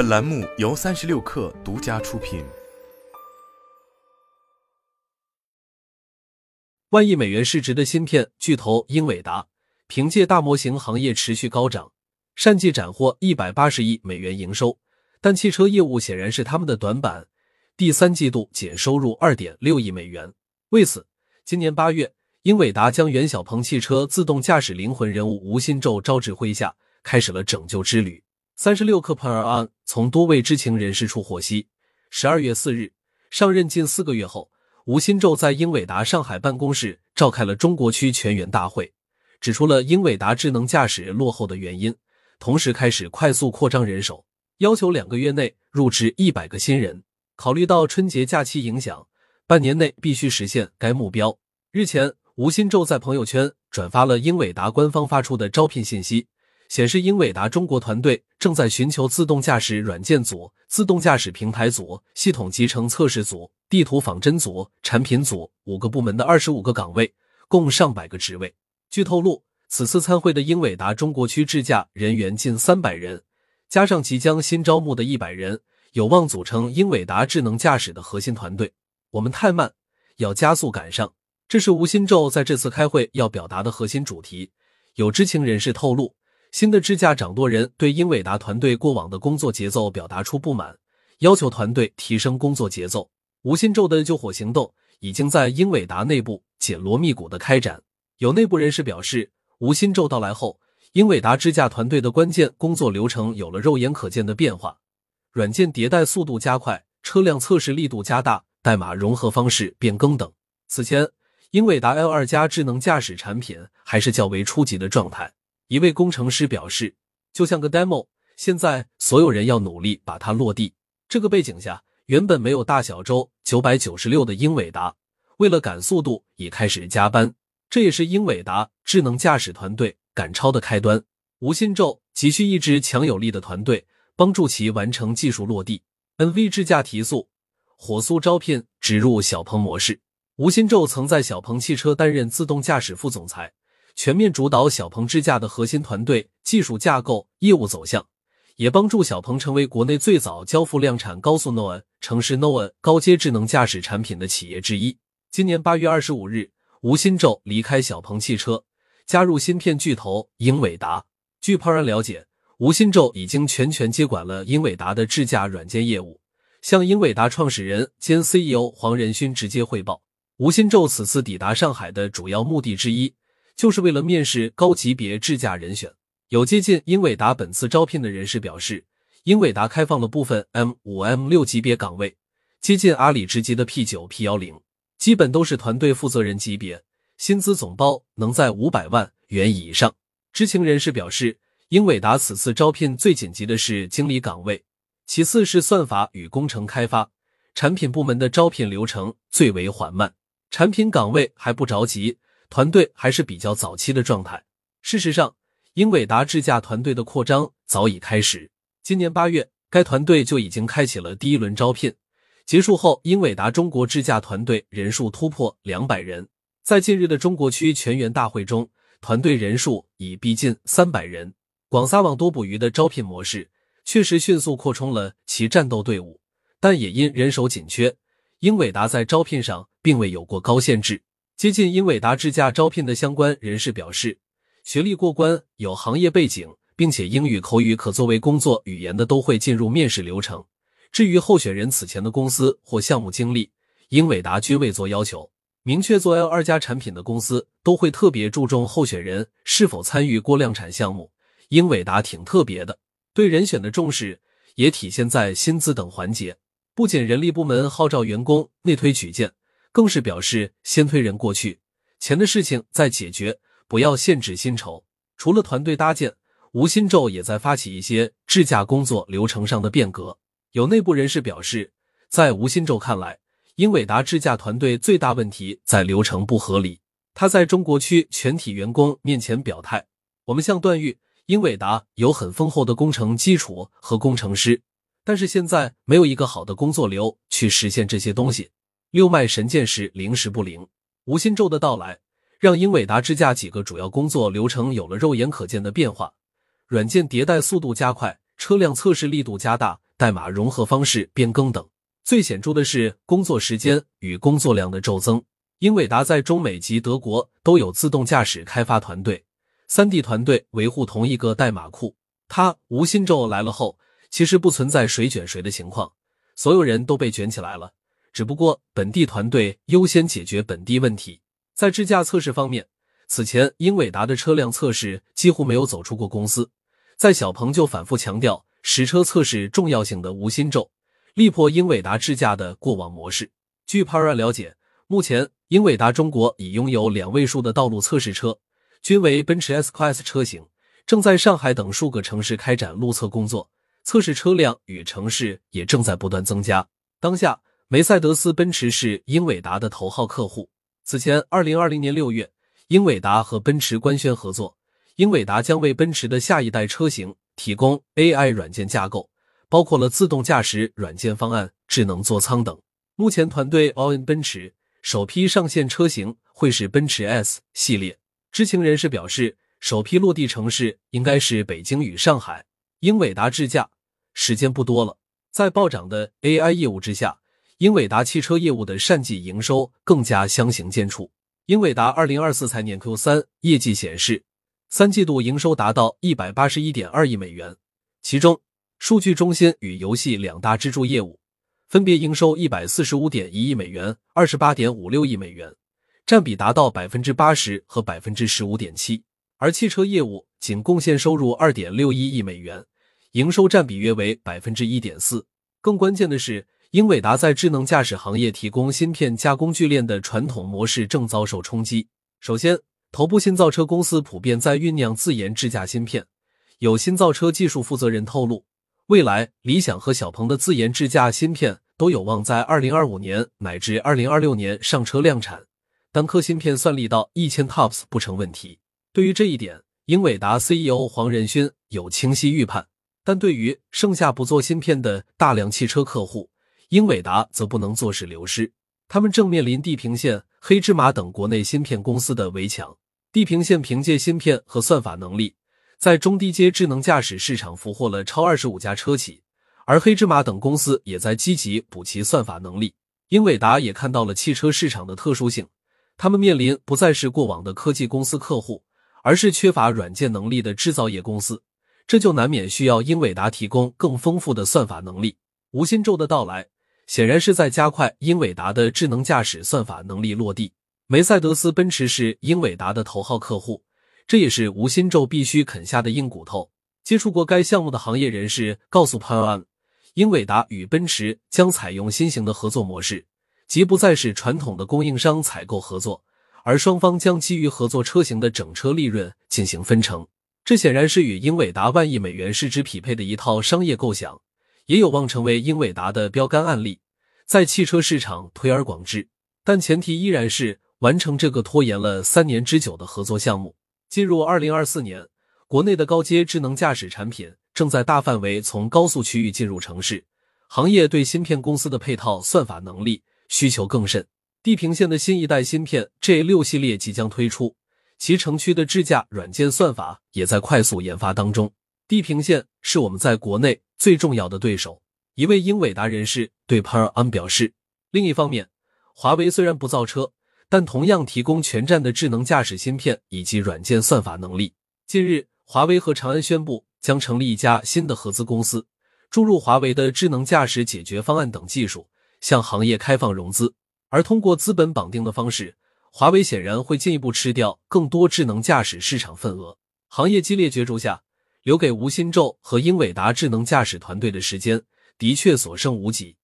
本栏目由三十六氪独家出品。万亿美元市值的芯片巨头英伟达，凭借大模型行业持续高涨，单季斩获一百八十亿美元营收，但汽车业务显然是他们的短板。第三季度仅收入二点六亿美元。为此，今年八月，英伟达将袁小鹏汽车自动驾驶灵魂人物吴新宙招至麾下，开始了拯救之旅。三十六氪 Per On 从多位知情人士处获悉，十二月四日上任近四个月后，吴新宙在英伟达上海办公室召开了中国区全员大会，指出了英伟达智能驾驶落后的原因，同时开始快速扩张人手，要求两个月内入职一百个新人。考虑到春节假期影响，半年内必须实现该目标。日前，吴新宙在朋友圈转发了英伟达官方发出的招聘信息。显示英伟达中国团队正在寻求自动驾驶软件组、自动驾驶平台组、系统集成测试组、地图仿真组、产品组五个部门的二十五个岗位，共上百个职位。据透露，此次参会的英伟达中国区智驾人员近三百人，加上即将新招募的一百人，有望组成英伟达智能驾驶的核心团队。我们太慢，要加速赶上，这是吴新宙在这次开会要表达的核心主题。有知情人士透露。新的支架掌舵人对英伟达团队过往的工作节奏表达出不满，要求团队提升工作节奏。吴新宙的救火行动已经在英伟达内部紧锣密鼓的开展。有内部人士表示，吴新宙到来后，英伟达支架团队的关键工作流程有了肉眼可见的变化，软件迭代速度加快，车辆测试力度加大，代码融合方式变更等。此前，英伟达 L 二加智能驾驶产品还是较为初级的状态。一位工程师表示：“就像个 demo，现在所有人要努力把它落地。”这个背景下，原本没有大小周九百九十六的英伟达，为了赶速度，已开始加班。这也是英伟达智能驾驶团队赶超的开端。吴新宙急需一支强有力的团队，帮助其完成技术落地。NV 智驾提速，火速招聘，植入小鹏模式。吴新宙曾在小鹏汽车担任自动驾驶副总裁。全面主导小鹏智驾的核心团队技术架构、业务走向，也帮助小鹏成为国内最早交付量产高速 Noah 城市 Noah 高阶智能驾驶产品的企业之一。今年八月二十五日，吴新宙离开小鹏汽车，加入芯片巨头英伟达。据旁人了解，吴新宙已经全权接管了英伟达的智驾软件业务，向英伟达创始人兼 CEO 黄仁勋直接汇报。吴新宙此次抵达上海的主要目的之一。就是为了面试高级别智驾人选。有接近英伟达本次招聘的人士表示，英伟达开放了部分 M 五、M 六级别岗位，接近阿里职级的 P 九、P 幺零，基本都是团队负责人级别，薪资总包能在五百万元以上。知情人士表示，英伟达此次招聘最紧急的是经理岗位，其次是算法与工程开发，产品部门的招聘流程最为缓慢，产品岗位还不着急。团队还是比较早期的状态。事实上，英伟达智驾团队的扩张早已开始。今年八月，该团队就已经开启了第一轮招聘。结束后，英伟达中国智驾团队人数突破两百人。在近日的中国区全员大会中，团队人数已逼近三百人。广撒网多捕鱼的招聘模式确实迅速扩充了其战斗队伍，但也因人手紧缺，英伟达在招聘上并未有过高限制。接近英伟达智驾招聘的相关人士表示，学历过关、有行业背景，并且英语口语可作为工作语言的都会进入面试流程。至于候选人此前的公司或项目经历，英伟达均未做要求。明确做 L 二加产品的公司都会特别注重候选人是否参与过量产项目。英伟达挺特别的，对人选的重视也体现在薪资等环节。不仅人力部门号召员工内推举荐。更是表示先推人过去，钱的事情再解决，不要限制薪酬。除了团队搭建，吴新宙也在发起一些智驾工作流程上的变革。有内部人士表示，在吴新宙看来，英伟达智驾团队最大问题在流程不合理。他在中国区全体员工面前表态：“我们向段誉，英伟达有很丰厚的工程基础和工程师，但是现在没有一个好的工作流去实现这些东西。”六脉神剑时灵时不灵，吴新宙的到来让英伟达支架几个主要工作流程有了肉眼可见的变化，软件迭代速度加快，车辆测试力度加大，代码融合方式变更等。最显著的是工作时间与工作量的骤增。英伟达在中美及德国都有自动驾驶开发团队，三 D 团队维护同一个代码库。它无心咒来了后，其实不存在谁卷谁的情况，所有人都被卷起来了。只不过本地团队优先解决本地问题。在智驾测试方面，此前英伟达的车辆测试几乎没有走出过公司。在小鹏就反复强调实车测试重要性的无心咒，力破英伟达智驾的过往模式。据 Para 了解，目前英伟达中国已拥有两位数的道路测试车，均为奔驰 S Class 车型，正在上海等数个城市开展路测工作，测试车辆与城市也正在不断增加。当下，梅赛德斯奔驰是英伟达的头号客户。此前，二零二零年六月，英伟达和奔驰官宣合作，英伟达将为奔驰的下一代车型提供 AI 软件架构，包括了自动驾驶软件方案、智能座舱等。目前，团队 All in 奔驰首批上线车型会是奔驰 S 系列。知情人士表示，首批落地城市应该是北京与上海。英伟达智驾时间不多了，在暴涨的 AI 业务之下。英伟达汽车业务的善季营收更加相形见绌。英伟达二零二四财年 Q 三业绩显示，三季度营收达到一百八十一点二亿美元，其中数据中心与游戏两大支柱业务分别营收一百四十五点一亿美元、二十八点五六亿美元，占比达到百分之八十和百分之十五点七。而汽车业务仅贡献收入二点六一亿美元，营收占比约为百分之一点四。更关键的是。英伟达在智能驾驶行业提供芯片加工聚链的传统模式正遭受冲击。首先，头部新造车公司普遍在酝酿自研智驾芯片。有新造车技术负责人透露，未来理想和小鹏的自研智驾芯片都有望在二零二五年乃至二零二六年上车量产，单颗芯片算力到一千 TOPS 不成问题。对于这一点，英伟达 CEO 黄仁勋有清晰预判。但对于剩下不做芯片的大量汽车客户，英伟达则不能坐视流失，他们正面临地平线、黑芝麻等国内芯片公司的围墙。地平线凭借芯片和算法能力，在中低阶智能驾驶市场俘获了超二十五家车企，而黑芝麻等公司也在积极补齐算法能力。英伟达也看到了汽车市场的特殊性，他们面临不再是过往的科技公司客户，而是缺乏软件能力的制造业公司，这就难免需要英伟达提供更丰富的算法能力。吴新宙的到来。显然是在加快英伟达的智能驾驶算法能力落地。梅赛德斯奔驰是英伟达的头号客户，这也是吴心咒必须啃下的硬骨头。接触过该项目的行业人士告诉 p a n 英伟达与奔驰将采用新型的合作模式，即不再是传统的供应商采购合作，而双方将基于合作车型的整车利润进行分成。这显然是与英伟达万亿美元市值匹配的一套商业构想。也有望成为英伟达的标杆案例，在汽车市场推而广之，但前提依然是完成这个拖延了三年之久的合作项目。进入二零二四年，国内的高阶智能驾驶产品正在大范围从高速区域进入城市，行业对芯片公司的配套算法能力需求更甚。地平线的新一代芯片 J 六系列即将推出，其城区的智驾软件算法也在快速研发当中。地平线是我们在国内。最重要的对手，一位英伟达人士对 Per An 表示。另一方面，华为虽然不造车，但同样提供全站的智能驾驶芯片以及软件算法能力。近日，华为和长安宣布将成立一家新的合资公司，注入华为的智能驾驶解决方案等技术，向行业开放融资。而通过资本绑定的方式，华为显然会进一步吃掉更多智能驾驶市场份额。行业激烈角逐下。留给吴新宙和英伟达智能驾驶团队的时间的确所剩无几。